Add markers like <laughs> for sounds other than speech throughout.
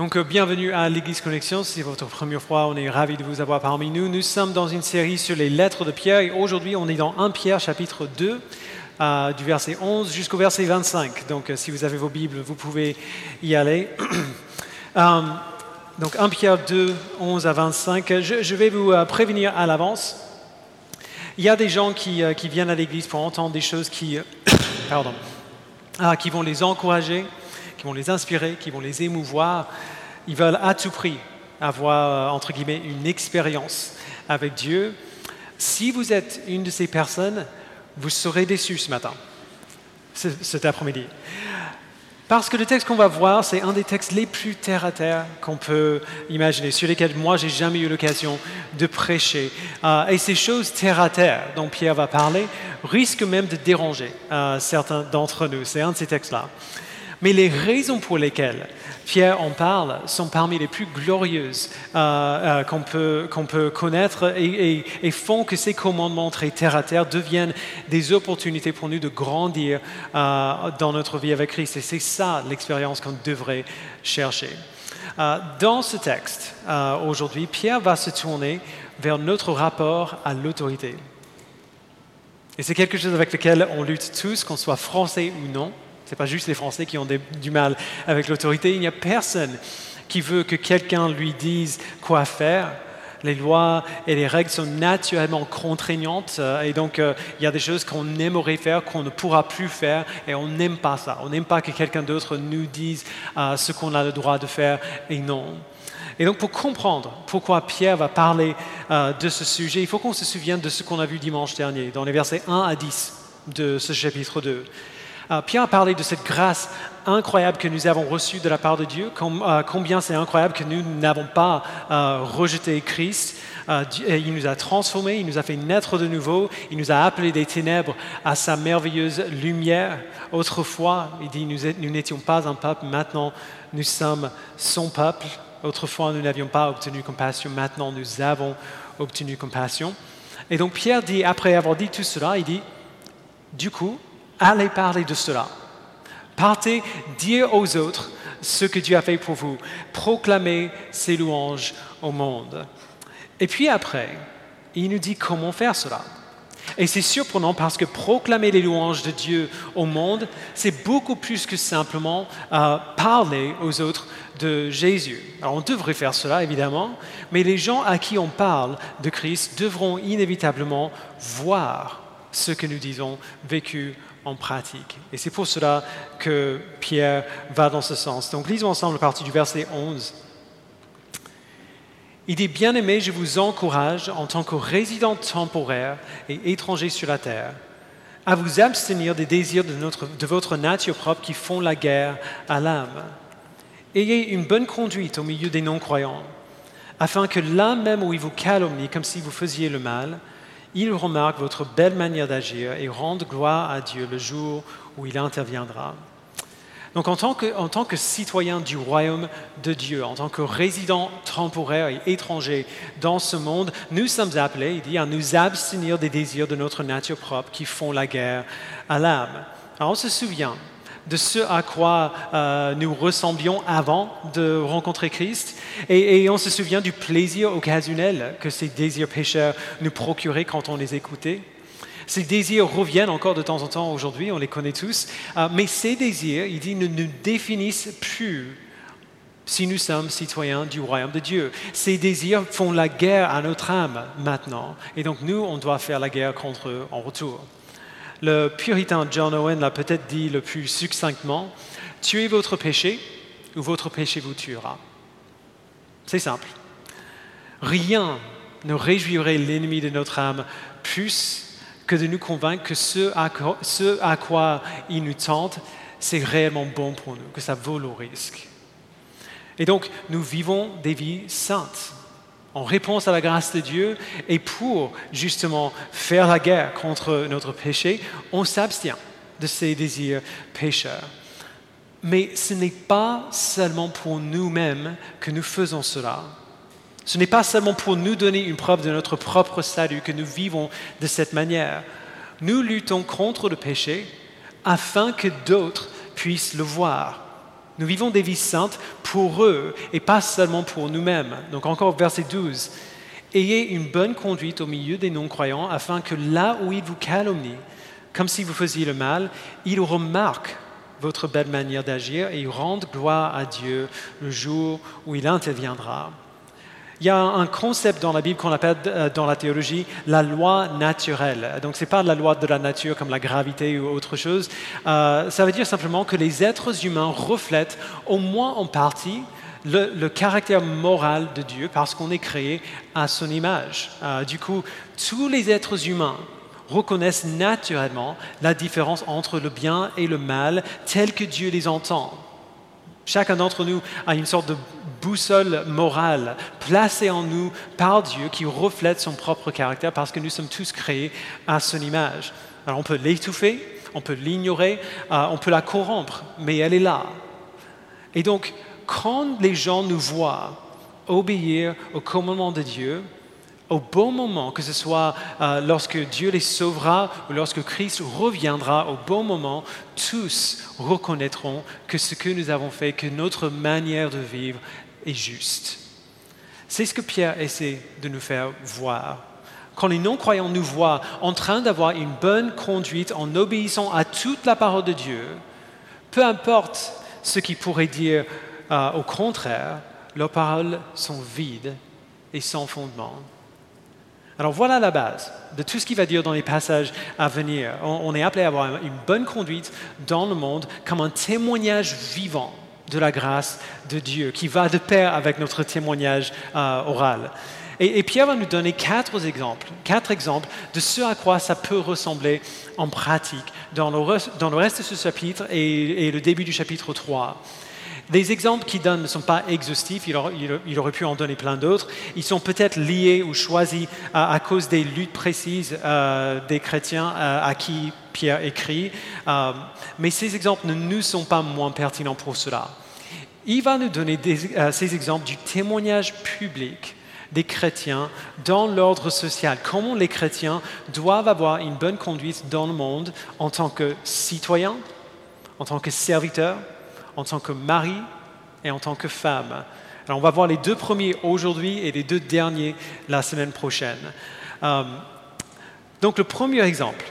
Donc, euh, bienvenue à l'Église Connexion. Si c'est votre première fois, on est ravis de vous avoir parmi nous. Nous sommes dans une série sur les lettres de Pierre et aujourd'hui, on est dans 1 Pierre chapitre 2, euh, du verset 11 jusqu'au verset 25. Donc, euh, si vous avez vos Bibles, vous pouvez y aller. <clears throat> donc, 1 Pierre 2, 11 à 25. Je, vais vous prévenir à l'avance. Il y a des gens qui, qui viennent à l'Église pour entendre des choses qui, <coughs> pardon, qui vont les encourager qui vont les inspirer, qui vont les émouvoir. Ils veulent à tout prix avoir, euh, entre guillemets, une expérience avec Dieu. Si vous êtes une de ces personnes, vous serez déçu ce matin, cet après-midi. Parce que le texte qu'on va voir, c'est un des textes les plus terre à terre qu'on peut imaginer, sur lesquels moi, j'ai jamais eu l'occasion de prêcher. Euh, et ces choses terre à terre dont Pierre va parler risquent même de déranger euh, certains d'entre nous. C'est un de ces textes-là. Mais les raisons pour lesquelles Pierre en parle sont parmi les plus glorieuses euh, euh, qu'on peut, connaître et, font que ces commandements très terre à terre deviennent des opportunités pour nous de grandir euh, dans notre vie avec Christ. Et c'est ça l'expérience qu'on devrait chercher. dans ce texte, aujourd'hui, Pierre va se tourner vers notre rapport à l'autorité. Et c'est quelque chose avec lequel on lutte tous, qu'on soit français ou non. Ce n'est pas juste les Français qui ont du mal avec l'autorité. Il n'y a personne qui veut que quelqu'un lui dise quoi faire. Les lois et les règles sont naturellement contraignantes euh, et donc euh, il y a des choses qu'on aimerait faire, qu'on ne pourra plus faire et on n'aime pas ça. On n'aime pas que quelqu'un d'autre nous dise euh, ce qu'on a le droit de faire et non. Et donc pour comprendre pourquoi Pierre va parler de ce sujet, il faut qu'on se souvienne de ce qu'on a vu dimanche dernier dans les versets 1 à 10 de ce chapitre 2. Euh, Pierre a parlé de cette grâce incroyable que nous avons reçue de la part de Dieu, euh, combien c'est incroyable que nous n'avons pas euh, rejeté Christ. il nous a transformés, il nous a fait naître de nouveau, il nous a appelés des ténèbres à sa merveilleuse lumière. Autrefois, il dit, nous n'étions pas un peuple, maintenant nous sommes son peuple. Autrefois, nous n'avions pas obtenu compassion, maintenant nous avons obtenu compassion. Et donc Pierre dit, après avoir dit tout cela, il dit, du coup, allez parler de cela. Partez dire aux autres ce que Dieu a fait pour vous. Proclamez ses louanges au monde. Et puis après, il nous dit comment faire cela. Et c'est surprenant parce que proclamer les louanges de Dieu au monde, c'est beaucoup plus que simplement euh, parler aux autres de Jésus. Alors on devrait faire cela, évidemment, mais les gens à qui on parle de Christ devront inévitablement voir ce que nous disons vécu en pratique. Et c'est pour cela que Pierre va dans ce sens. Donc lisons ensemble la partie du verset 11. Il dit, Bien-aimés, je vous encourage, en tant que résident temporaire et étranger sur la terre, à vous abstenir des désirs de, de votre nature propre qui font la guerre à l'âme. Ayez une bonne conduite au milieu des non-croyants, afin que là même où ils vous calomnient comme si vous faisiez le mal, il remarque votre belle manière d'agir et rende gloire à Dieu le jour où il interviendra. Donc en tant, que, en tant que citoyen du royaume de Dieu, en tant que résident temporaire et étranger dans ce monde, nous sommes appelés, il dit, à nous abstenir des désirs de notre nature propre qui font la guerre à l'âme. Alors on se souvient de ce à quoi euh, nous ressemblions avant de rencontrer Christ. Et, on se souvient du plaisir occasionnel que ces désirs pécheurs nous procuraient quand on les écoutait. Ces désirs reviennent encore de temps en temps aujourd'hui, on les connaît tous, euh, mais ces désirs, il dit, ne nous définissent plus si nous sommes citoyens du royaume de Dieu. Ces désirs font la guerre à notre âme maintenant, et donc nous, on doit faire la guerre contre eux en retour. Le puritain John Owen l'a peut-être dit le plus succinctement, tuez votre péché ou votre péché vous tuera. C'est simple. Rien ne réjouirait l'ennemi de notre âme plus que de nous convaincre que ce à, quoi il nous tente, c'est réellement bon pour nous, que ça vaut le risque. Et donc, nous vivons des vies saintes en réponse à la grâce de Dieu et pour justement faire la guerre contre notre péché, on s'abstient de ces désirs pécheurs. Mais ce n'est pas seulement pour nous-mêmes que nous faisons cela. Ce n'est pas seulement pour nous donner une preuve de notre propre salut que nous vivons de cette manière. Nous luttons contre le péché afin que d'autres puissent le voir Nous vivons des vies saintes pour eux et pas seulement pour nous-mêmes. Donc encore verset 12. Ayez une bonne conduite au milieu des non-croyants afin que là où ils vous calomnient, comme si vous faisiez le mal, ils remarquent votre belle manière d'agir et ils rendent gloire à Dieu le jour où il interviendra. Il y a un concept dans la Bible qu'on appelle euh, dans la théologie la loi naturelle. Donc ce n'est pas la loi de la nature comme la gravité ou autre chose. Euh, ça veut dire simplement que les êtres humains reflètent au moins en partie le, caractère moral de Dieu parce qu'on est créé à son image. Euh, du coup, tous les êtres humains reconnaissent naturellement la différence entre le bien et le mal tel que Dieu les entend. Chacun d'entre nous a une sorte de boussole morale placée en nous par Dieu qui reflète son propre caractère parce que nous sommes tous créés à son image. Alors on peut l'étouffer, on peut l'ignorer, euh, on peut la corrompre, mais elle est là. Et donc, quand les gens nous voient obéir au commandement de Dieu, au bon moment, que ce soit euh, lorsque Dieu les sauvera ou lorsque Christ reviendra, au bon moment, tous reconnaîtront que ce que nous avons fait, que notre manière de vivre est juste. C'est ce que Pierre essaie de nous faire voir. Quand les non-croyants nous voient en train d'avoir une bonne conduite en obéissant à toute la parole de Dieu, peu importe ce qu'ils pourraient dire euh, au contraire, leurs paroles sont vides et sans fondement. Alors voilà la base de tout ce qu'il va dire dans les passages à venir. On, est appelé à avoir une bonne conduite dans le monde comme un témoignage vivant de la grâce de Dieu qui va de pair avec notre témoignage euh, oral. Et, Pierre va nous donner quatre exemples, quatre exemples de ce à quoi ça peut ressembler en pratique dans le, reste de ce chapitre et le début du chapitre 3. Les exemples qu'il donne ne sont pas exhaustifs, il, aurait, pu en donner plein d'autres. Ils sont peut-être liés ou choisis à, cause des luttes précises euh, des chrétiens euh, à qui Pierre écrit, euh, mais ces exemples ne nous sont pas moins pertinents pour cela. Il va nous donner ces exemples du témoignage public des chrétiens dans l'ordre social, comment les chrétiens doivent avoir une bonne conduite dans le monde en tant que citoyens, en tant que serviteurs, en tant que mari et en tant que femme. Alors on va voir les deux premiers aujourd'hui et les deux derniers la semaine prochaine. Euh, donc le premier exemple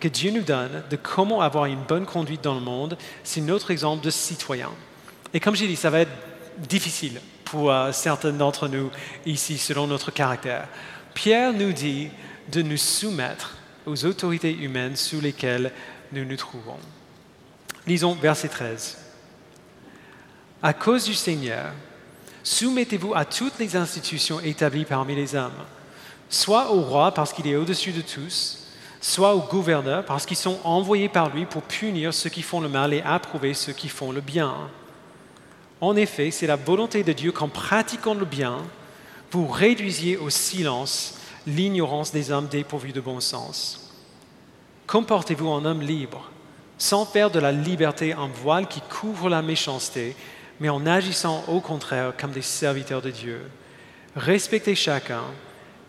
que Dieu nous donne de comment avoir une bonne conduite dans le monde, c'est notre exemple de citoyen. Et comme j'ai dit, ça va être difficile pour euh, certains d'entre nous ici selon notre caractère. Pierre nous dit de nous soumettre aux autorités humaines sous lesquelles nous nous trouvons. Lisons verset 13 à cause du Seigneur, soumettez-vous à toutes les institutions établies parmi les hommes, soit au roi parce qu'il est au-dessus de tous, soit aux gouverneurs parce qu'ils sont envoyés par lui pour punir ceux qui font le mal et approuver ceux qui font le bien. En effet, c'est la volonté de Dieu qu'en pratiquant le bien, vous réduisiez au silence l'ignorance des hommes dépourvus de bon sens. Comportez-vous en homme libre, sans faire de la liberté un voile qui couvre la méchanceté, mais en agissant au contraire comme des serviteurs de Dieu. Respectez chacun,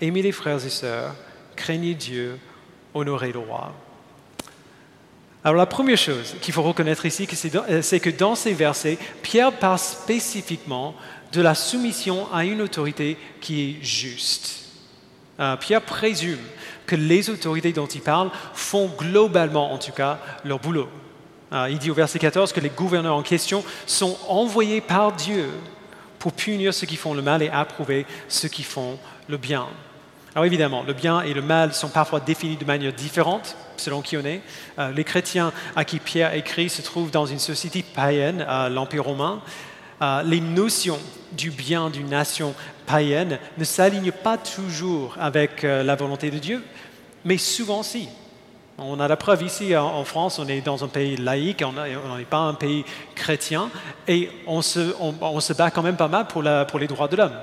aimez les frères et sœurs, craignez Dieu, honorez le roi. Alors la première chose qu'il faut reconnaître ici, euh, c'est que dans ces versets, Pierre parle spécifiquement de la soumission à une autorité qui est juste. Euh, Pierre présume que les autorités dont il parle font globalement, en tout cas, leur boulot. Ah, il dit au verset 14 que les gouverneurs en question sont envoyés par Dieu pour punir ceux qui font le mal et approuver ceux qui font le bien. Alors évidemment, le bien et le mal sont parfois définis de manière différente selon qui on est. Euh, les chrétiens à qui Pierre écrit se trouvent dans une société païenne, l'Empire romain. Euh, les notions du bien d'une nation païenne ne s'alignent pas toujours avec euh, la volonté de Dieu, mais souvent si. On a la preuve ici en France, on est dans un pays laïque, on n'est pas un pays chrétien, et on se, bat quand même pas mal pour, les droits de l'homme,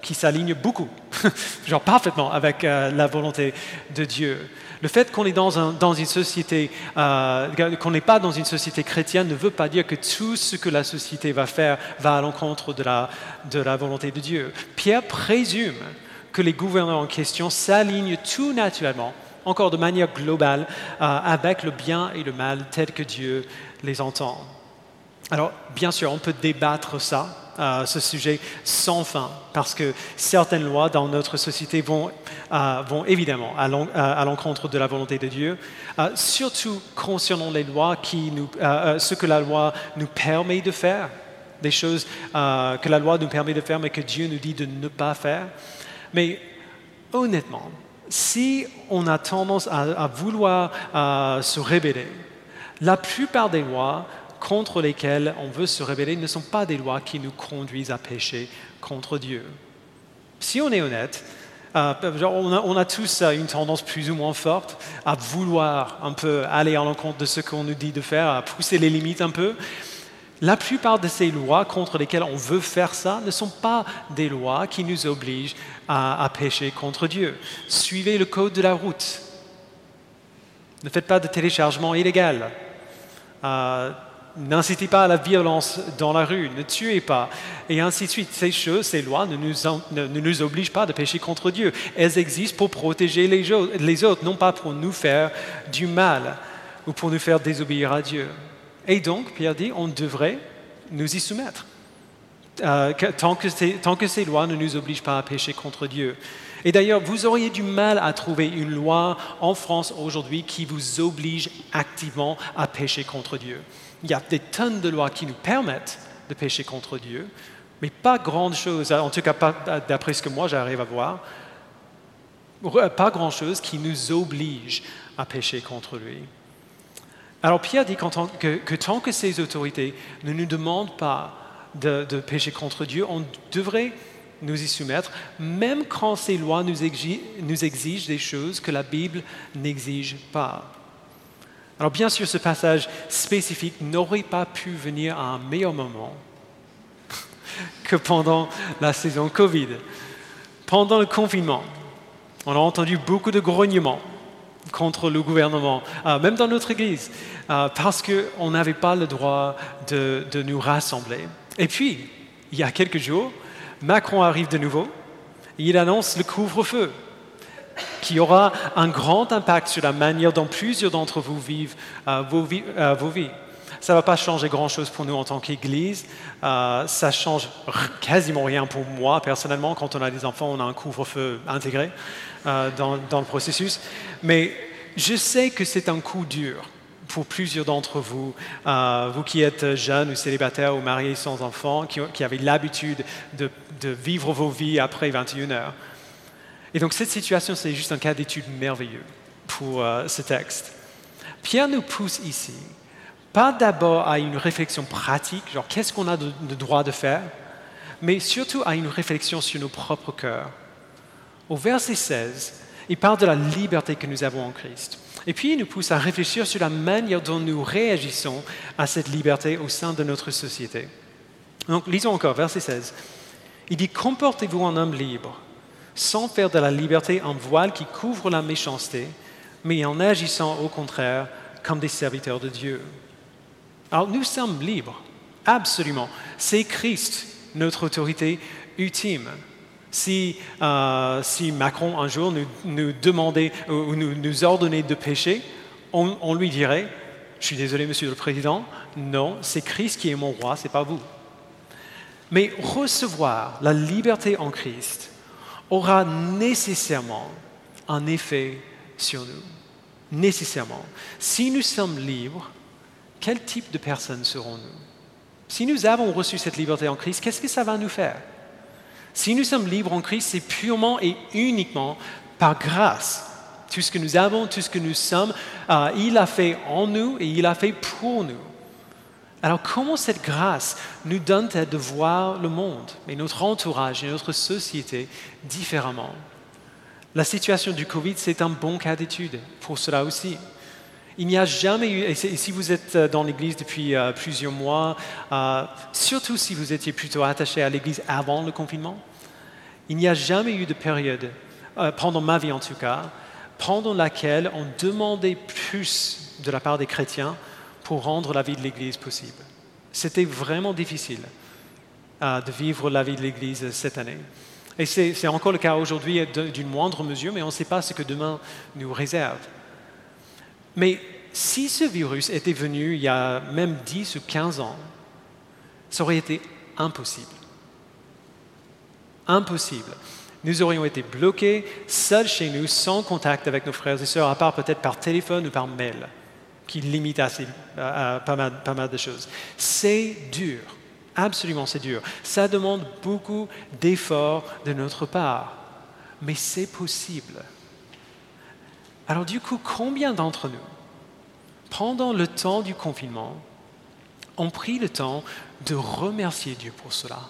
qui s'alignent beaucoup, <laughs> genre parfaitement avec euh, la volonté de Dieu. Le fait qu'on dans, euh, n'est pas dans une société chrétienne, ne veut pas dire que tout ce que la société va faire va à l'encontre de la, de la volonté de Dieu. Pierre présume que les gouverneurs en question s'alignent tout naturellement encore de manière globale, euh, avec le bien et le mal tel que Dieu les entend. Alors, bien sûr, on peut débattre ça, euh, ce sujet sans fin, parce que certaines lois dans notre société vont, euh, vont évidemment à l'encontre de la volonté de Dieu, surtout concernant les lois qui nous, ce que la loi nous permet de faire, des choses que la loi nous permet de faire, mais que Dieu nous dit de ne pas faire. Mais honnêtement, si on a tendance à, vouloir se révéler, la plupart des lois contre lesquelles on veut se révéler ne sont pas des lois qui nous conduisent à pécher contre Dieu. Si on est honnête, euh, on, a, tous euh, une tendance plus ou moins forte à vouloir un peu aller à l'encontre de ce qu'on nous dit de faire, à pousser les limites un peu. La plupart de ces lois contre lesquelles on veut faire ça ne sont pas des lois qui nous obligent à, pécher contre Dieu. Suivez le code de la route. Ne faites pas de téléchargement illégal. Euh, N'incitez pas à la violence dans la rue, ne tuez pas, et ainsi de suite. Ces choses, ces lois ne nous, obligent pas de pécher contre Dieu. Elles existent pour protéger les, autres, non pas pour nous faire du mal ou pour nous faire désobéir à Dieu. Et donc, Pierre dit, on devrait nous y soumettre, euh, tant, que ces lois ne nous obligent pas à pécher contre Dieu. Et d'ailleurs, vous auriez du mal à trouver une loi en France aujourd'hui qui vous oblige activement à pécher contre Dieu. Il y a des tonnes de lois qui nous permettent de pécher contre Dieu, mais pas grand-chose, en tout cas pas d'après ce que moi j'arrive à voir, pas grand-chose qui nous oblige à pécher contre lui. Alors Pierre dit que, tant que ces autorités ne nous demandent pas de, pécher contre Dieu, on devrait nous y soumettre, même quand ces lois nous exigent des choses que la Bible n'exige pas. Alors bien sûr, ce passage spécifique n'aurait pas pu venir à un meilleur moment <laughs> que pendant la saison Covid. Pendant le confinement, on a entendu beaucoup de grognements contre le gouvernement, euh, même dans notre Église, euh, parce qu'on n'avait pas le droit de, nous rassembler. Et puis, il y a quelques jours, Macron arrive de nouveau, et il annonce le couvre-feu qui aura un grand impact sur la manière dont plusieurs d'entre vous vivent euh, vos, vies. Ça ne va pas changer grand-chose pour nous en tant qu'Église. Euh, ça change quasiment rien pour moi personnellement. Quand on a des enfants, on a un couvre-feu intégré dans, le processus. Mais je sais que c'est un coup dur pour plusieurs d'entre vous, vous qui êtes jeunes ou célibataires ou mariés sans enfants, qui, avez l'habitude de, de, vivre vos vies après 21 heures. Et donc cette situation, c'est juste un cas d'étude merveilleux pour euh, ce texte. Pierre nous pousse ici, pas d'abord à une réflexion pratique, genre qu'est-ce qu'on a de, droit de faire, mais surtout à une réflexion sur nos propres cœurs. Au verset 16, il parle de la liberté que nous avons en Christ. Et puis il nous pousse à réfléchir sur la manière dont nous réagissons à cette liberté au sein de notre société. Donc lisons encore, verset 16. Il dit, comportez-vous en homme libre sans faire de la liberté un voile qui couvre la méchanceté, mais en agissant au contraire comme des serviteurs de Dieu. Alors nous sommes libres, absolument. C'est Christ, notre autorité ultime. Si, euh, Macron un jour nous, demandait ou nous, ordonnait de pécher, on, on lui dirait, je suis désolé monsieur le Président, non, c'est Christ qui est mon roi, ce n'est pas vous. Mais recevoir la liberté en Christ, aura nécessairement un effet sur nous. Nécessairement. Si nous sommes libres, quel type de personnes serons-nous? Si nous avons reçu cette liberté en Christ, qu'est-ce que ça va nous faire? Si nous sommes libres en Christ, c'est purement et uniquement par grâce. Tout ce que nous avons, tout ce que nous sommes, euh, il a fait en nous et il a fait pour nous. Alors comment cette grâce nous donne-t-elle de voir le monde et notre entourage et notre société différemment? La situation du Covid, c'est un bon cas d'étude pour cela aussi. Il n'y a jamais eu, et si vous êtes dans l'Église depuis euh, plusieurs mois, euh, surtout si vous étiez plutôt attaché à l'Église avant le confinement, il n'y a jamais eu de période, euh, pendant ma vie en tout cas, pendant laquelle on demandait plus de la part des chrétiens pour rendre la vie de l'Église possible. C'était vraiment difficile euh, de vivre la vie de l'Église cette année. Et c'est encore le cas aujourd'hui d'une moindre mesure, mais on ne sait pas ce que demain nous réserve. Mais si ce virus était venu il y a même 10 ou 15 ans, Ça aurait été impossible. Impossible. Nous aurions été bloqués, seuls chez nous, sans contact avec nos frères et sœurs, à part peut-être par téléphone ou par mail, qui limite assez, pas, mal, pas mal de choses. C'est dur. Absolument, c'est dur. Ça demande beaucoup d'efforts de notre part. Mais c'est possible. Alors du coup, combien d'entre nous, pendant le temps du confinement, ont pris le temps de remercier Dieu pour cela?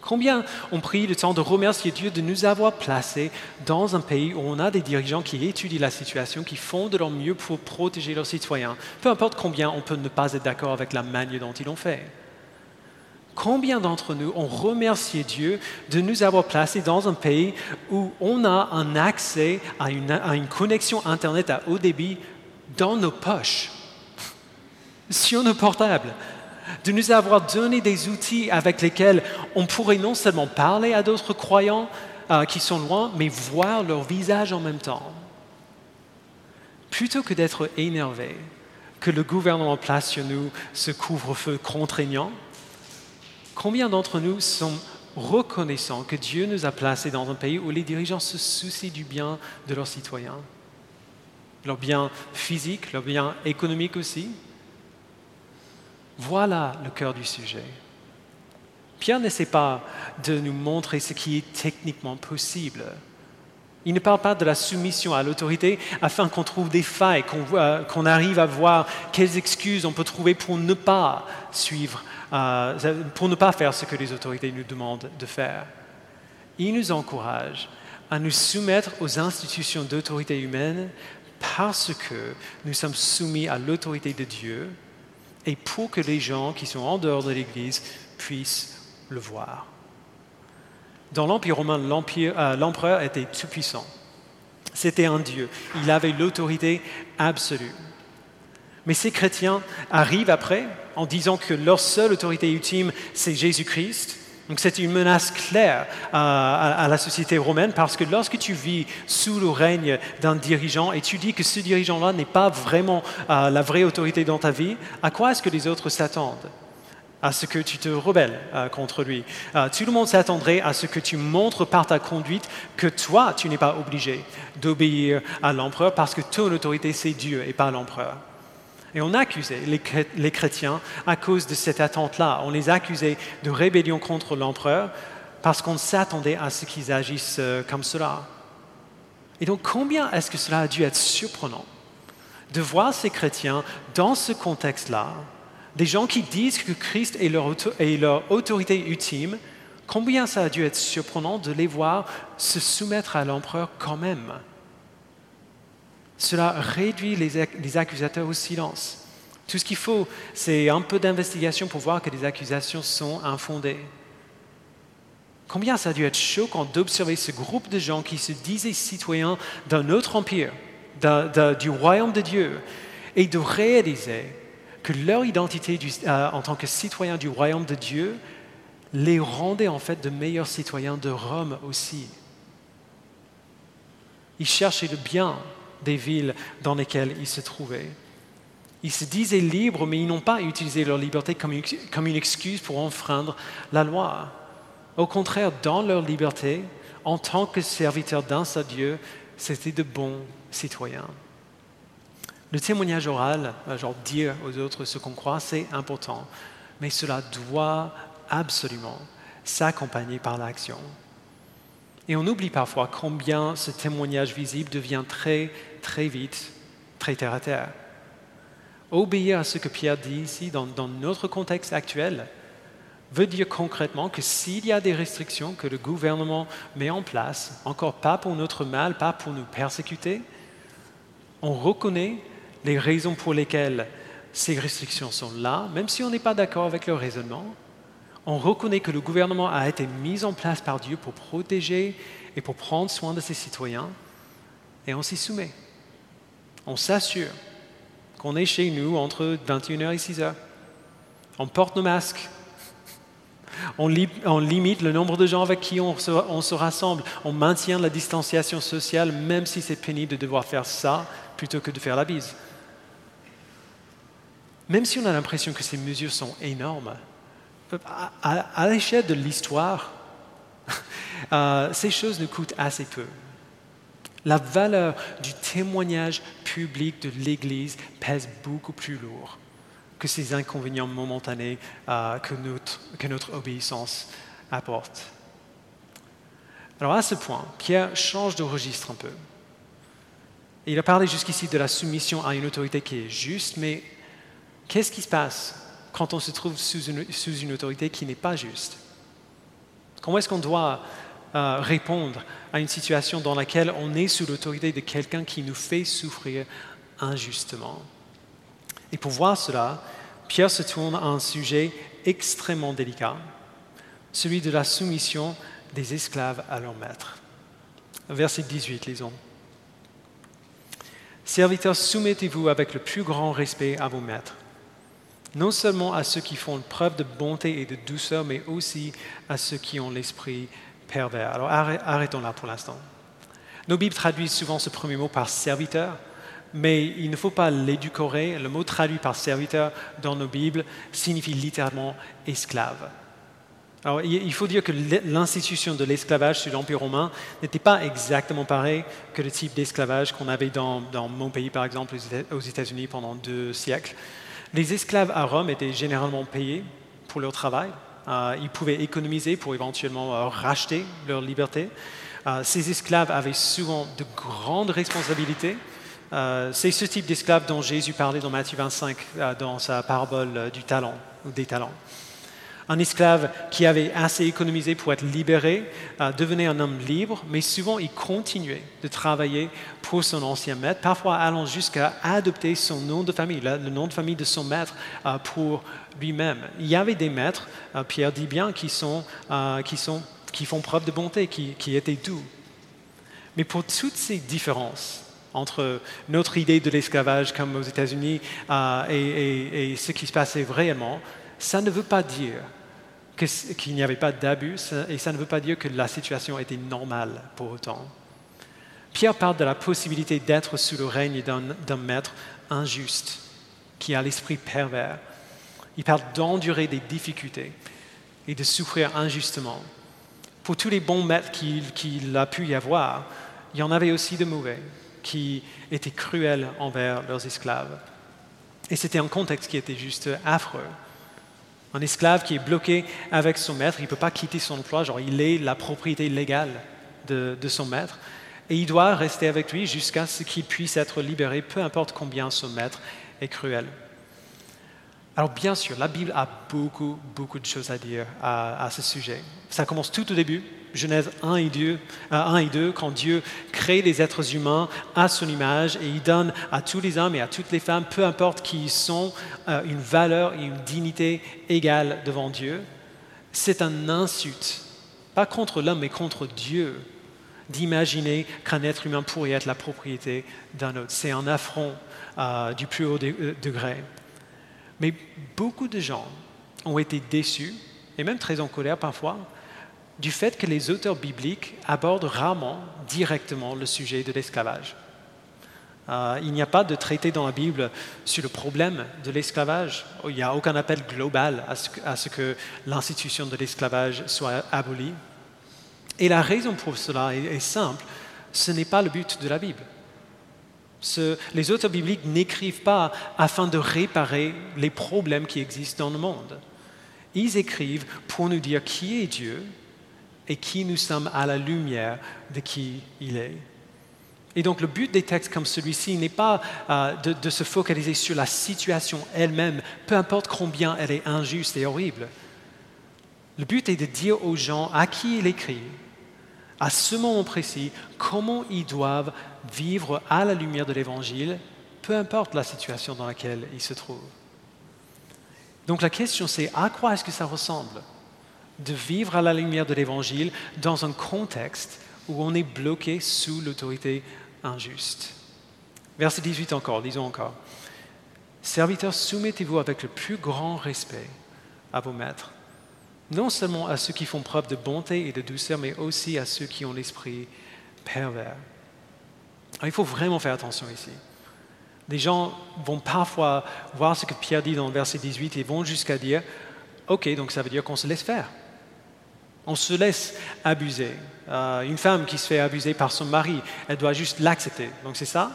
Combien ont pris le temps de remercier Dieu de nous avoir placés dans un pays où on a des dirigeants qui étudient la situation, qui font de leur mieux pour protéger leurs citoyens, peu importe combien on peut ne pas être d'accord avec la manière dont ils l'ont fait Combien d'entre nous ont remercié Dieu de nous avoir placés dans un pays où on a un accès à une, connexion Internet à haut débit dans nos poches, <laughs> sur nos portables de nous avoir donné des outils avec lesquels on pourrait non seulement parler à d'autres croyants euh, qui sont loin, mais voir leur visage en même temps. Plutôt que d'être énervé que le gouvernement place sur nous ce couvre-feu contraignant, combien d'entre nous sont reconnaissants que Dieu nous a placés dans un pays où les dirigeants se soucient du bien de leurs citoyens, leur bien physique, leur bien économique aussi, voilà le cœur du sujet. Pierre n'essaie pas de nous montrer ce qui est techniquement possible. Il ne parle pas de la soumission à l'autorité afin qu'on trouve des failles, qu'on arrive à voir quelles excuses on peut trouver pour ne pas suivre, euh, pour ne pas faire ce que les autorités nous demandent de faire. Il nous encourage à nous soumettre aux institutions d'autorité humaine parce que nous sommes soumis à l'autorité de Dieu et pour que les gens qui sont en dehors de l'Église puissent le voir. Dans l'Empire romain, euh, l'empereur était tout-puissant. C'était un Dieu. Il avait l'autorité absolue. Mais ces chrétiens arrivent après en disant que leur seule autorité ultime, c'est Jésus-Christ, donc c'est une menace claire à, la société romaine parce que lorsque tu vis sous le règne d'un dirigeant et tu dis que ce dirigeant-là n'est pas vraiment euh, la vraie autorité dans ta vie, à quoi est-ce que les autres s'attendent? À ce que tu te rebelles euh, contre lui. Euh, tout le monde s'attendrait à ce que tu montres par ta conduite que toi, tu n'es pas obligé d'obéir à l'empereur parce que ton autorité, c'est Dieu et pas l'empereur. Et on accusait les chrétiens à cause de cette attente-là. On les accusait de rébellion contre l'empereur parce qu'on s'attendait à ce qu'ils agissent euh, comme cela. Et donc combien est-ce que cela a dû être surprenant de voir ces chrétiens dans ce contexte-là, des gens qui disent que Christ est leur, est leur autorité ultime, combien ça a dû être surprenant de les voir se soumettre à l'empereur quand même? Cela réduit les, accusateurs au silence. Tout ce qu'il faut, c'est un peu d'investigation pour voir que les accusations sont infondées. Combien ça a dû être choquant d'observer ce groupe de gens qui se disaient citoyens d'un autre empire, du royaume de Dieu, et de réaliser que leur identité euh, en tant que citoyens du royaume de Dieu les rendait en fait de meilleurs citoyens de Rome aussi. Ils cherchaient le bien, des villes dans lesquelles ils se trouvaient. Ils se disaient libres, mais ils n'ont pas utilisé leur liberté comme une, excuse pour enfreindre la loi. Au contraire, dans leur liberté, en tant que serviteurs d'un seul Dieu, c'était de bons citoyens. Le témoignage oral, genre dire aux autres ce qu'on croit, c'est important, mais cela doit absolument s'accompagner par l'action. Et on oublie parfois combien ce témoignage visible devient très, très vite, très terre à terre. Obéir à ce que Pierre dit ici dans, notre contexte actuel veut dire concrètement que s'il y a des restrictions que le gouvernement met en place, encore pas pour notre mal, pas pour nous persécuter, on reconnaît les raisons pour lesquelles ces restrictions sont là, même si on n'est pas d'accord avec leur raisonnement, on reconnaît que le gouvernement a été mis en place par Dieu pour protéger et pour prendre soin de ses citoyens, et on s'y soumet. On s'assure qu'on est chez nous entre 21h et 6h. On porte nos masques. On, limite le nombre de gens avec qui on se, rassemble. On maintient la distanciation sociale, même si c'est pénible de devoir faire ça plutôt que de faire la bise. même si on a l'impression que ces mesures sont énormes, à, l'échelle de l'histoire, <laughs> euh, ces choses ne coûtent assez peu. La valeur du témoignage public de l'Église pèse beaucoup plus lourd que ces inconvénients momentanés euh, que, notre, que notre obéissance apporte. Alors à ce point, Pierre change de registre un peu. il a parlé jusqu'ici de la soumission à une autorité qui est juste, mais qu'est-ce qui se passe quand on se trouve sous une, autorité qui n'est pas juste? Comment est-ce qu'on doit euh, répondre à une situation dans laquelle on est sous l'autorité de quelqu'un qui nous fait souffrir injustement Et pour voir cela, Pierre se tourne à un sujet extrêmement délicat, celui de la soumission des esclaves à leur maître. Verset 18, lisons. Serviteurs, soumettez-vous avec le plus grand respect à vos maîtres non seulement à ceux qui font preuve de bonté et de douceur, mais aussi à ceux qui ont l'esprit pervers. Alors arrêtons là pour l'instant. Nos Bibles traduisent souvent ce premier mot par serviteur, mais il ne faut pas l'éducorer. Le mot traduit par serviteur dans nos Bibles signifie littéralement esclave. Alors, il faut dire que l'institution de l'esclavage sur l'Empire romain n'était pas exactement pareil que le type d'esclavage qu'on avait dans, mon pays, par exemple, aux États-Unis pendant deux siècles. Les esclaves à Rome étaient généralement payés pour leur travail. Euh, ils pouvaient économiser pour éventuellement euh, racheter leur liberté. Euh, ces esclaves avaient souvent de grandes responsabilités. C'est ce type d'esclave dont Jésus parlait dans Matthieu 25, dans sa parabole du talent ou des talents. Un esclave qui avait assez économisé pour être libéré euh, devenait un homme libre, mais souvent il continuait de travailler pour son ancien maître, parfois allant jusqu'à adopter son nom de famille, le nom de famille de son maître euh, pour lui-même. Il y avait des maîtres, euh, Pierre dit bien, qui, sont, qui, sont, qui font preuve de bonté, qui, étaient doux. Mais pour toutes ces différences, entre notre idée de l'esclavage comme aux États-Unis et, et, ce qui se passait réellement, ça ne veut pas dire qu'il n'y avait pas d'abus, et ça ne veut pas dire que la situation était normale pour autant. Pierre parle de la possibilité d'être sous le règne d'un maître injuste, qui a l'esprit pervers. Il parle d'endurer des difficultés et de souffrir injustement. Pour tous les bons maîtres qu'il a pu y avoir, il y en avait aussi de mauvais, qui étaient cruels envers leurs esclaves. Et c'était un contexte qui était juste affreux. Un esclave qui est bloqué avec son maître, il ne peut pas quitter son emploi, genre il est la propriété légale de, son maître, et il doit rester avec lui jusqu'à ce qu'il puisse être libéré, peu importe combien son maître est cruel. Alors bien sûr, la Bible a beaucoup, beaucoup de choses à dire à ce sujet. Ça commence tout au début, Genèse 1 et, 2, 1 et 2, quand Dieu crée les êtres humains à son image et il donne à tous les hommes et à toutes les femmes, peu importe qui ils sont, euh, une valeur et une dignité égale devant Dieu, c'est un insulte, pas contre l'homme, mais contre Dieu, d'imaginer qu'un être humain pourrait être la propriété d'un autre. C'est un affront euh, du plus haut euh, degré. Mais beaucoup de gens ont été déçus, et même très en colère parfois, du fait que les auteurs bibliques abordent rarement directement le sujet de l'esclavage. Euh, il n'y a pas de traité dans la Bible sur le problème de l'esclavage. Il n'y a aucun appel global à ce que, l'institution de l'esclavage soit abolie. Et la raison pour cela est, simple, ce n'est pas le but de la Bible. les auteurs bibliques n'écrivent pas afin de réparer les problèmes qui existent dans le monde. Ils écrivent pour nous dire qui est Dieu et qui nous sommes à la lumière de qui il est. Et donc le but des textes comme celui-ci n'est pas euh, de, se focaliser sur la situation elle-même, peu importe combien elle est injuste et horrible. Le but est de dire aux gens à qui il écrit, à ce moment précis, comment ils doivent vivre à la lumière de l'Évangile, peu importe la situation dans laquelle ils se trouvent. Donc la question c'est à quoi est-ce que ça ressemble? De vivre à la lumière de l'Évangile dans un contexte où on est bloqué sous l'autorité injuste. Verset 18 encore, lisons encore. Serviteurs, soumettez-vous avec le plus grand respect à vos maîtres, non seulement à ceux qui font preuve de bonté et de douceur, mais aussi à ceux qui ont l'esprit pervers. il faut vraiment faire attention ici. Des gens vont parfois voir ce que Pierre dit dans le verset 18 et vont jusqu'à dire, OK, donc ça veut dire qu'on se laisse faire. On se laisse abuser. Euh, une femme qui se fait abuser par son mari, elle doit juste l'accepter. Donc c'est ça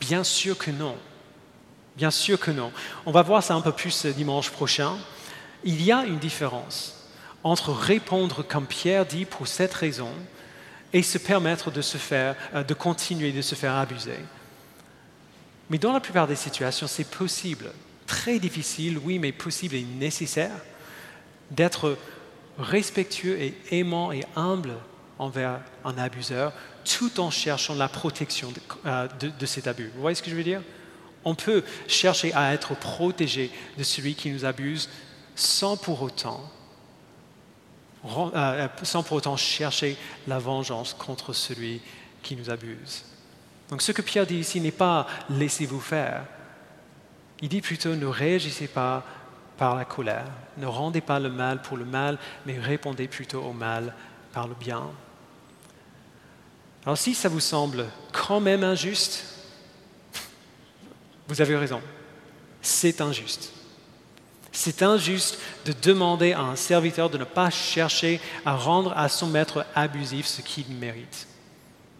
Bien sûr que non. Bien sûr que non. On va voir ça un peu plus dimanche prochain. Il y a une différence entre répondre comme Pierre dit pour cette raison et se permettre de se faire, euh, de continuer de se faire abuser. Mais dans la plupart des situations, c'est possible, très difficile, oui, mais possible et nécessaire, d'être respectueux et aimant et humble envers un abuseur, tout en cherchant la protection euh, de, cet abus. Vous voyez ce que je veux dire? On peut chercher à être protégé de celui qui nous abuse sans pour autant, euh, sans pour autant chercher la vengeance contre celui qui nous abuse. Donc ce que Pierre dit ici n'est pas laissez-vous faire. Il dit plutôt ne réagissez pas la colère, ne rendez pas le mal pour le mal, mais répondez plutôt au mal par le bien. Alors si ça vous semble quand même injuste, vous avez raison, c'est injuste. C'est injuste de demander à un serviteur de ne pas chercher à rendre à son maître abusif ce qu'il mérite.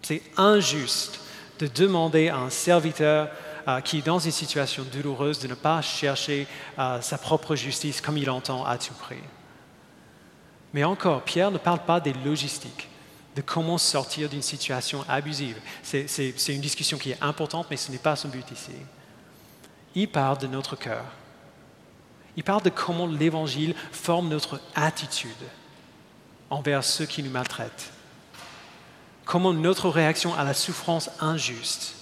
C'est injuste de demander à un serviteur euh, qui est dans une situation douloureuse de ne pas chercher euh, sa propre justice comme il entend à tout prix. Mais encore, Pierre ne parle pas des logistiques, de comment sortir d'une situation abusive. C'est une discussion qui est importante, mais ce n'est pas son but ici. Il parle de notre cœur. Il parle de comment l'Évangile forme notre attitude envers ceux qui nous maltraitent comment notre réaction à la souffrance injuste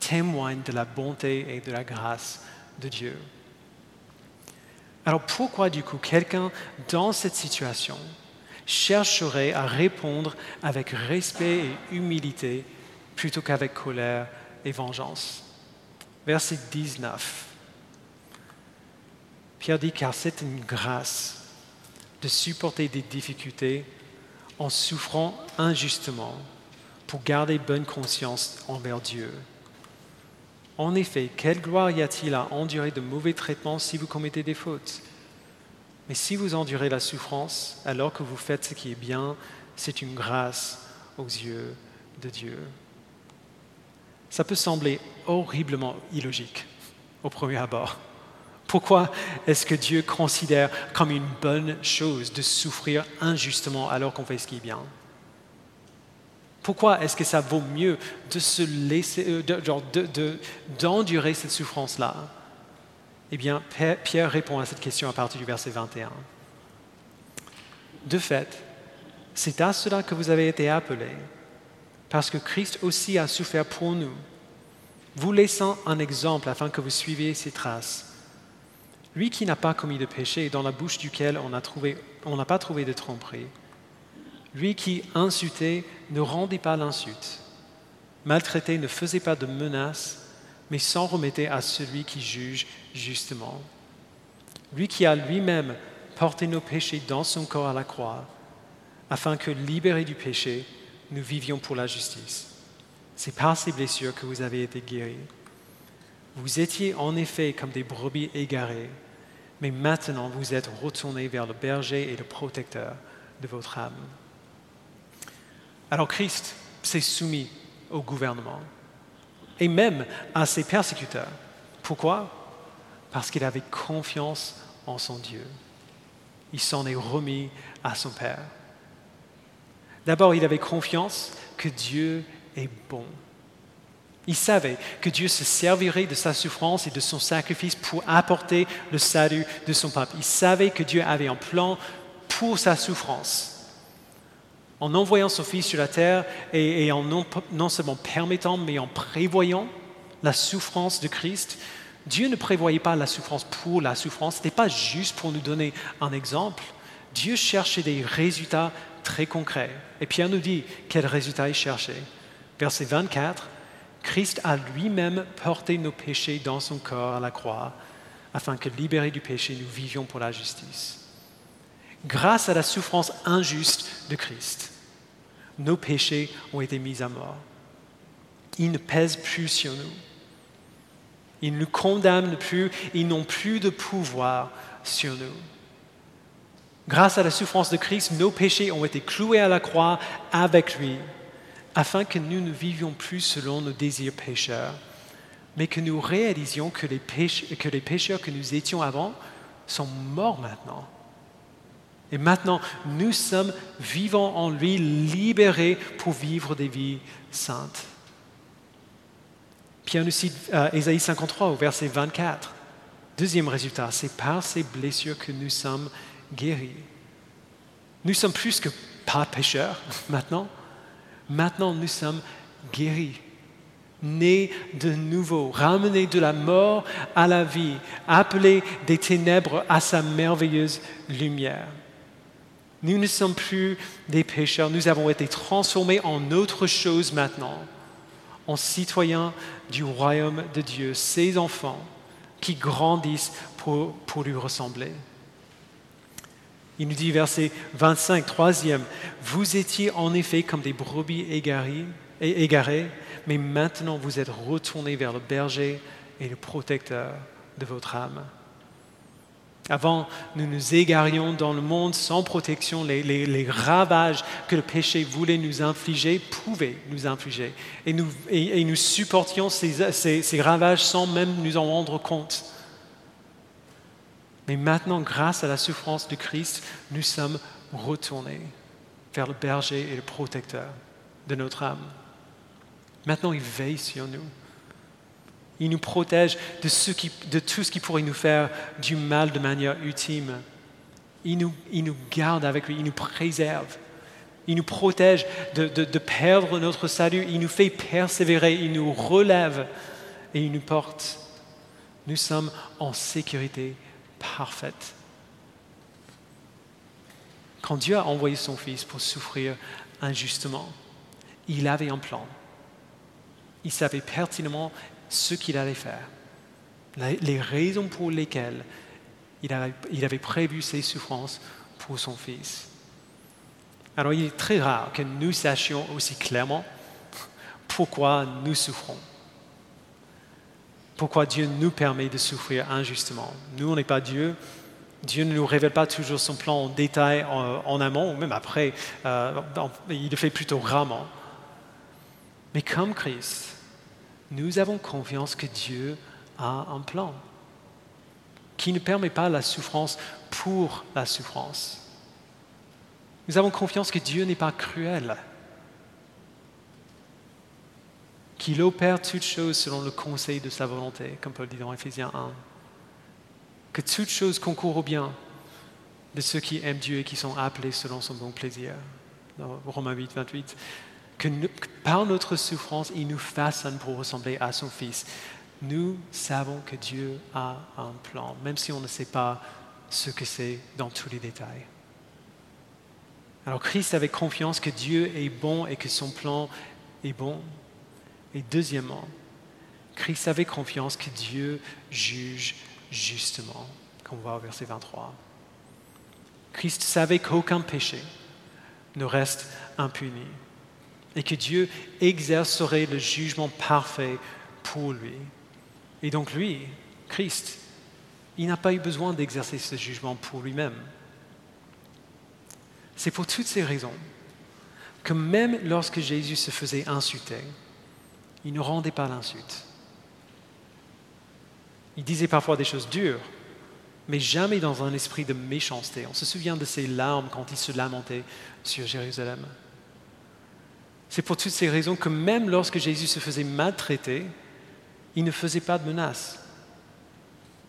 témoigne de la bonté et de la grâce de Dieu. Alors pourquoi du coup quelqu'un dans cette situation chercherait à répondre avec respect et humilité plutôt qu'avec colère et vengeance? Verset 19. Pierre dit car c'est une grâce de supporter des difficultés en souffrant injustement pour garder bonne conscience envers Dieu. En effet, quelle gloire y a-t-il à endurer de mauvais traitements si vous commettez des fautes? Mais si vous endurez la souffrance alors que vous faites ce qui est bien, c'est une grâce aux yeux de Dieu. Ça peut sembler horriblement illogique au premier abord. Pourquoi est-ce que Dieu considère comme une bonne chose de souffrir injustement alors qu'on fait ce qui est bien? Pourquoi est-ce que ça vaut mieux de se laisser, euh, d'endurer cette souffrance-là? Eh bien, Pierre répond à cette question à partir du verset 21. De fait, c'est à cela que vous avez été appelés, parce que Christ aussi a souffert pour nous, vous laissant un exemple afin que vous suiviez ses traces lui qui n'a pas commis de péché et dans la bouche duquel on n'a pas trouvé de tromperie. Lui qui insultait ne rendit pas l'insulte. Maltraité ne faisait pas de menaces, mais s'en remettait à celui qui juge justement. Lui qui a lui-même porté nos péchés dans son corps à la croix, afin que, libérés du péché, nous vivions pour la justice. C'est par ces blessures que vous avez été guéris. Vous étiez en effet comme des brebis égarées, mais maintenant vous êtes retournés vers le berger et le protecteur de votre âme. Alors Christ s'est soumis au gouvernement et même à ses persécuteurs. Pourquoi? Parce qu'il avait confiance en son Dieu. Il s'en est remis à son Père. D'abord, il avait confiance que Dieu est bon il savait que Dieu se servirait de sa souffrance et de son sacrifice pour apporter le salut de son peuple. Il savait que Dieu avait un plan pour sa souffrance. En envoyant son Fils sur la terre et, en non, non seulement permettant, mais en prévoyant la souffrance de Christ, Dieu ne prévoyait pas la souffrance pour la souffrance. Ce n'était pas juste pour nous donner un exemple. Dieu cherchait des résultats très concrets. Et Pierre nous dit quels résultats il cherchait. Verset 24. Christ a lui-même porté nos péchés dans son corps à la croix, afin que, libérés du péché, nous vivions pour la justice. Grâce à la souffrance injuste de Christ, nos péchés ont été mis à mort. Ils ne pèsent plus sur nous. Ils ne nous condamnent plus, ils n'ont plus de pouvoir sur nous. Grâce à la souffrance de Christ, nos péchés ont été cloués à la croix avec lui, afin que nous ne vivions plus selon nos désirs pécheurs, mais que nous réalisions que les, que les pécheurs que nous étions avant sont morts maintenant. Et maintenant, nous sommes vivants en lui, libérés pour vivre des vies saintes. Pierre nous cite Ésaïe 53 au verset 24. Deuxième résultat, c'est par ces blessures que nous sommes guéris. Nous sommes plus que pas pécheurs <laughs> maintenant. Maintenant, nous sommes guéris, nés de nouveau, ramenés de la mort à la vie, appelés des ténèbres à sa merveilleuse lumière. Nous ne sommes plus des pécheurs, nous avons été transformés en autre chose maintenant, en citoyens du royaume de Dieu, ses enfants qui grandissent pour, lui ressembler. Il nous dit, verset 25, troisième, Vous étiez en effet comme des brebis égarées, mais maintenant vous êtes retournés vers le berger et le protecteur de votre âme. Avant, nous nous égarions dans le monde sans protection. Les, ravages que le péché voulait nous infliger pouvaient nous infliger. Et nous, supportions ces, ces ravages sans même nous en rendre compte. Mais maintenant, grâce à la souffrance de Christ, nous sommes retournés vers le berger et le protecteur de notre âme. Maintenant, il veille sur nous. Il nous protège de, tout ce qui pourrait nous faire du mal de manière ultime. Il nous, garde avec lui, il nous préserve. Il nous protège de, perdre notre salut. Il nous fait persévérer, il nous relève et il nous porte. Nous sommes en sécurité parfaite. Quand Dieu a envoyé son Fils pour souffrir injustement, il avait un plan. Il savait pertinemment ce qu'il allait faire, les raisons pour lesquelles il avait, prévu ces souffrances pour son Fils. Alors il est très rare que nous sachions aussi clairement pourquoi nous souffrons. Pourquoi Dieu nous permet de souffrir injustement. Nous, on n'est pas Dieu. Dieu ne nous révèle pas toujours son plan en détail en, amont, ou même après. Euh, il le fait plutôt rarement. Mais comme Christ, nous avons confiance que Dieu a un plan qui ne permet pas la souffrance pour la souffrance. Nous avons confiance que Dieu n'est pas cruel, qu'il opère toutes choses selon le conseil de sa volonté, comme Paul dit dans Ephésiens 1, que toutes choses concourent au bien de ceux qui aiment Dieu et qui sont appelés selon son bon plaisir, Romains 8, 28 que par notre souffrance, il nous façonne pour ressembler à son Fils. Nous savons que Dieu a un plan, même si on ne sait pas ce que c'est dans tous les détails. Alors Christ avait confiance que Dieu est bon et que son plan est bon. Et deuxièmement, Christ avait confiance que Dieu juge justement, comme on voit au verset 23. Christ savait qu'aucun péché ne reste impuni et que Dieu exercerait le jugement parfait pour lui. Et donc lui, Christ, il n'a pas eu besoin d'exercer ce jugement pour lui-même. C'est pour toutes ces raisons que même lorsque Jésus se faisait insulter, il ne rendait pas l'insulte. Il disait parfois des choses dures, mais jamais dans un esprit de méchanceté. On se souvient de ses larmes quand il se lamentait sur Jérusalem. C'est pour toutes ces raisons que même lorsque Jésus se faisait maltraiter, il ne faisait pas de menaces.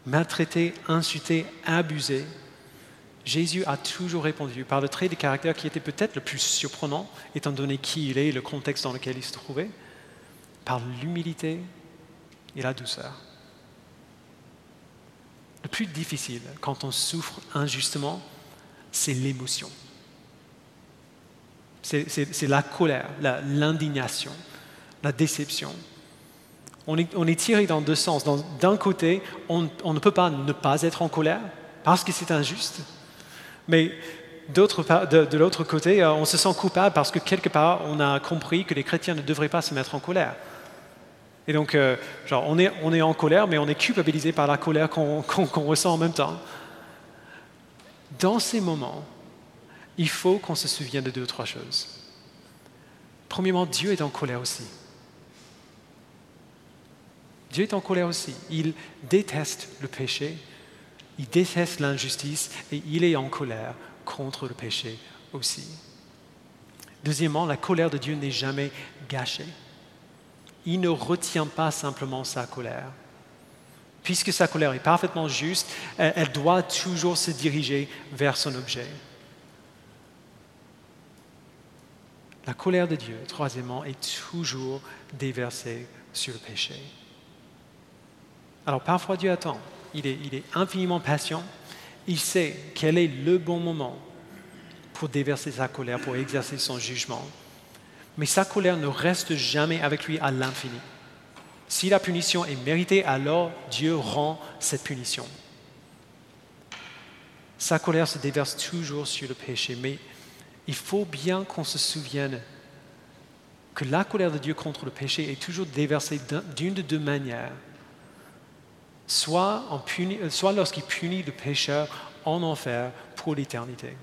Maltraité, insulté, abusé, Jésus a toujours répondu par le trait de caractère qui était peut-être le plus surprenant, étant donné qui il est et le contexte dans lequel il se trouvait, par l'humilité et la douceur. Le plus difficile quand on souffre injustement, c'est l'émotion c'est la colère, l'indignation, la, déception. On est, tiré dans deux sens. D'un côté, on, ne peut pas ne pas être en colère parce que c'est injuste. Mais de, l'autre côté, euh, on se sent coupable parce que quelque part, on a compris que les chrétiens ne devraient pas se mettre en colère. Et donc, euh, on est en colère, mais on est culpabilisé par la colère qu'on ressent en même temps. Dans ces moments, il faut qu'on se souvienne de deux ou trois choses. Premièrement, Dieu est en colère aussi. Dieu est en colère aussi. Il déteste le péché, il déteste l'injustice et il est en colère contre le péché aussi. Deuxièmement, la colère de Dieu n'est jamais gâchée. Il ne retient pas simplement sa colère. Puisque sa colère est parfaitement juste, elle doit toujours se diriger vers son objet. La colère de Dieu, troisièmement, est toujours déversée sur le péché. Alors parfois Dieu attend. Il est, il est infiniment patient. Il sait quel est le bon moment pour déverser sa colère, pour exercer son jugement. Mais sa colère ne reste jamais avec lui à l'infini. Si la punition est méritée, alors Dieu rend cette punition. Sa colère se déverse toujours sur le péché, mais il faut bien qu'on se souvienne que la colère de Dieu contre le péché est toujours déversée d'une de deux manières soit, euh, soit lorsqu'il punit le pécheur en enfer pour l'éternité,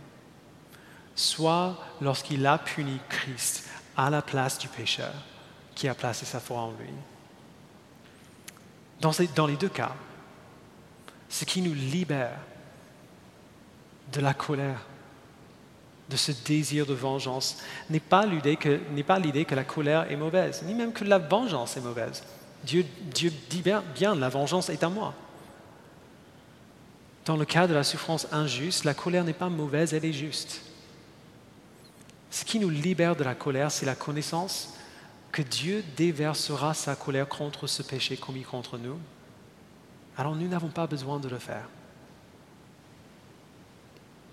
soit lorsqu'il a puni Christ à la place du pécheur qui a placé sa foi en lui. Dans les deux cas, ce qui nous libère de la colère, de ce désir de vengeance, n'est pas l'idée que, que la colère est mauvaise, ni même que la vengeance est mauvaise. Dieu, dit bien, bien, la vengeance est à moi. Dans le cas de la souffrance injuste, la colère n'est pas mauvaise, elle est juste. Ce qui nous libère de la colère, c'est la connaissance que Dieu déversera sa colère contre ce péché commis contre nous. Alors nous n'avons pas besoin de le faire.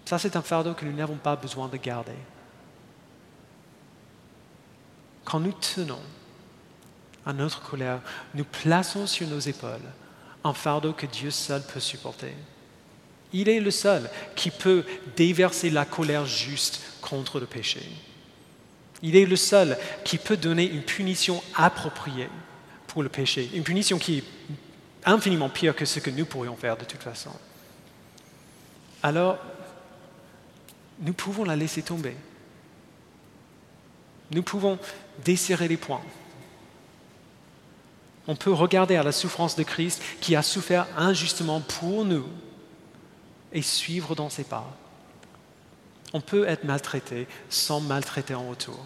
Ça, c'est un fardeau que nous n'avons pas besoin de garder. Quand nous tenons à notre colère, nous plaçons sur nos épaules un fardeau que Dieu seul peut supporter. Il est le seul qui peut déverser la colère juste contre le péché. Il est le seul qui peut donner une punition appropriée pour le péché, une punition qui est infiniment pire que ce que nous pourrions faire de toute façon. Alors, nous pouvons la laisser tomber. Nous pouvons desserrer les poings on peut regarder à la souffrance de Christ qui a souffert injustement pour nous et suivre dans ses pas. On peut être maltraité sans maltraiter en retour.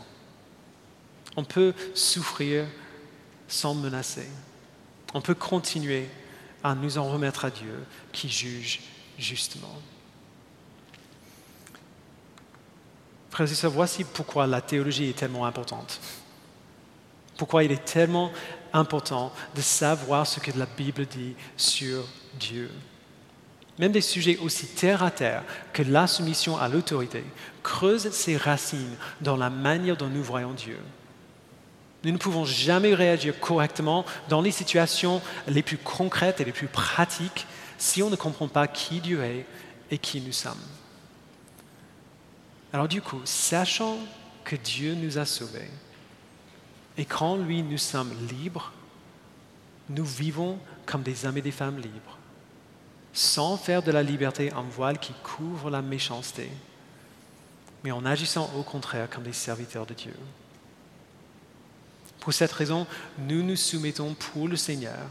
On peut souffrir sans menacer. On peut continuer à nous en remettre à Dieu qui juge justement. Frères et sœurs, voici pourquoi la théologie est tellement importante. Pourquoi il est tellement important de savoir ce que la Bible dit sur Dieu. Même des sujets aussi terre à terre que la soumission à l'autorité creusent ses racines dans la manière dont nous voyons Dieu. Nous ne pouvons jamais réagir correctement dans les situations les plus concrètes et les plus pratiques si on ne comprend pas qui Dieu est et qui nous sommes. Alors du coup, sachant que Dieu nous a sauvés, et quand lui, nous sommes libres, nous vivons comme des hommes et des femmes libres, sans faire de la liberté un voile qui couvre la méchanceté, mais en agissant au contraire comme des serviteurs de Dieu. Pour cette raison, nous nous soumettons pour le Seigneur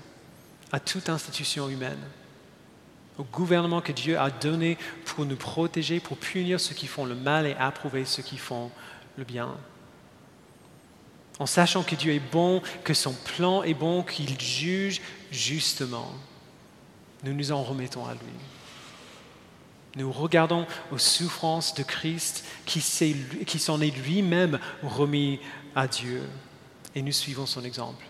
à toute institution humaine, au gouvernement que Dieu a donné pour nous protéger, pour punir ceux qui font le mal et approuver ceux qui font le bien en sachant que Dieu est bon, que son plan est bon, qu'il juge justement, nous nous en remettons à lui. Nous regardons aux souffrances de Christ qui, s'en est lui-même remis à Dieu et nous suivons son exemple.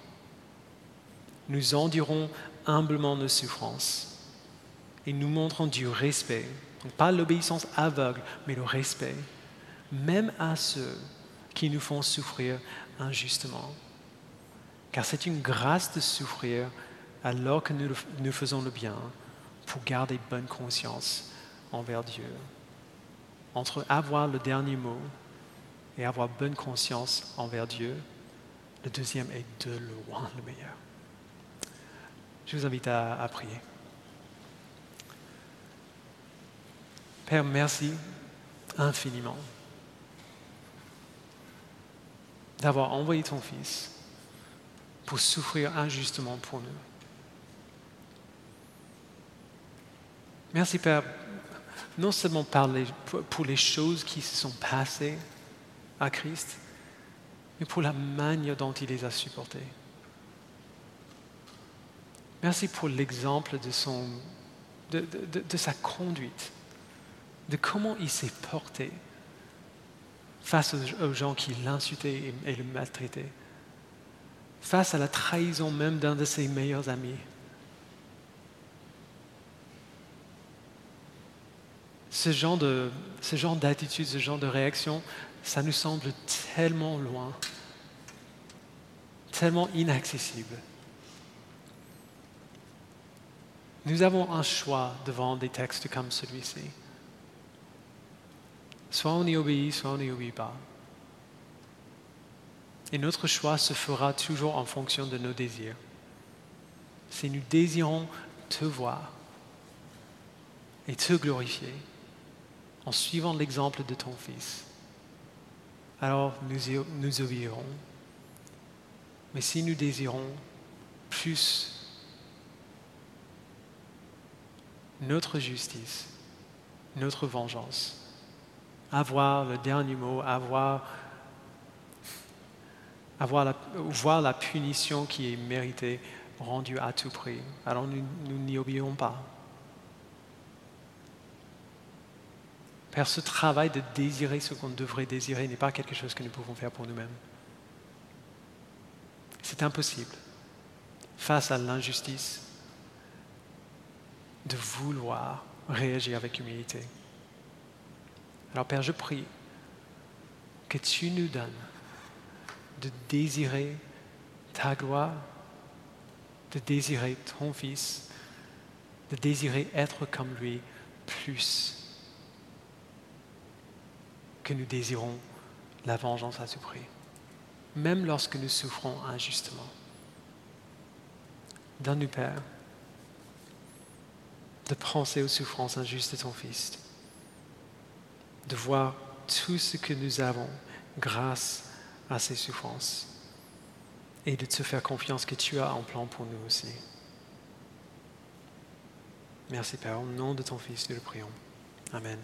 Nous endurons humblement nos souffrances et nous montrons du respect, pas l'obéissance aveugle, mais le respect, même à ceux qui nous font souffrir injustement. Car c'est une grâce de souffrir alors que nous, faisons le bien pour garder bonne conscience envers Dieu. Entre avoir le dernier mot et avoir bonne conscience envers Dieu, le deuxième est de loin le meilleur. Je vous invite à prier. Père, merci infiniment d'avoir envoyé ton Fils pour souffrir injustement pour nous. Merci Père, non seulement pour les choses qui se sont passées à Christ, mais pour la manière dont il les a supportées. Merci pour l'exemple de, sa conduite, de comment il s'est porté face aux, gens qui l'insultaient et le maltraitaient, face à la trahison même d'un de ses meilleurs amis. Ce genre, de, ce genre d'attitude, ce genre de réaction, ça nous semble tellement loin, tellement inaccessible. Nous avons un choix devant des textes comme celui-ci. Soit on y obéit, soit on n'y obéit pas. Et notre choix se fera toujours en fonction de nos désirs. Si nous désirons te voir et te glorifier en suivant l'exemple de ton Fils, alors nous, nous obéirons. Mais si nous désirons plus notre justice, notre vengeance, avoir le dernier mot, avoir, avoir voir la punition qui est méritée, rendue à tout prix. Alors nous n'y obéirons pas. Père, ce travail de désirer ce qu'on devrait désirer n'est pas quelque chose que nous pouvons faire pour nous-mêmes. C'est impossible face à l'injustice de vouloir réagir avec humilité. Alors Père, je prie que tu nous donnes de désirer ta gloire, de désirer ton Fils, de désirer être comme lui plus que nous désirons la vengeance à tout prix, même lorsque nous souffrons injustement. Donne-nous, Père, de penser aux souffrances injustes de ton Fils, de voir tout ce que nous avons grâce à ces souffrances et de te faire confiance que tu as un plan pour nous aussi. Merci Père, au nom de ton Fils, nous le prions. Amen.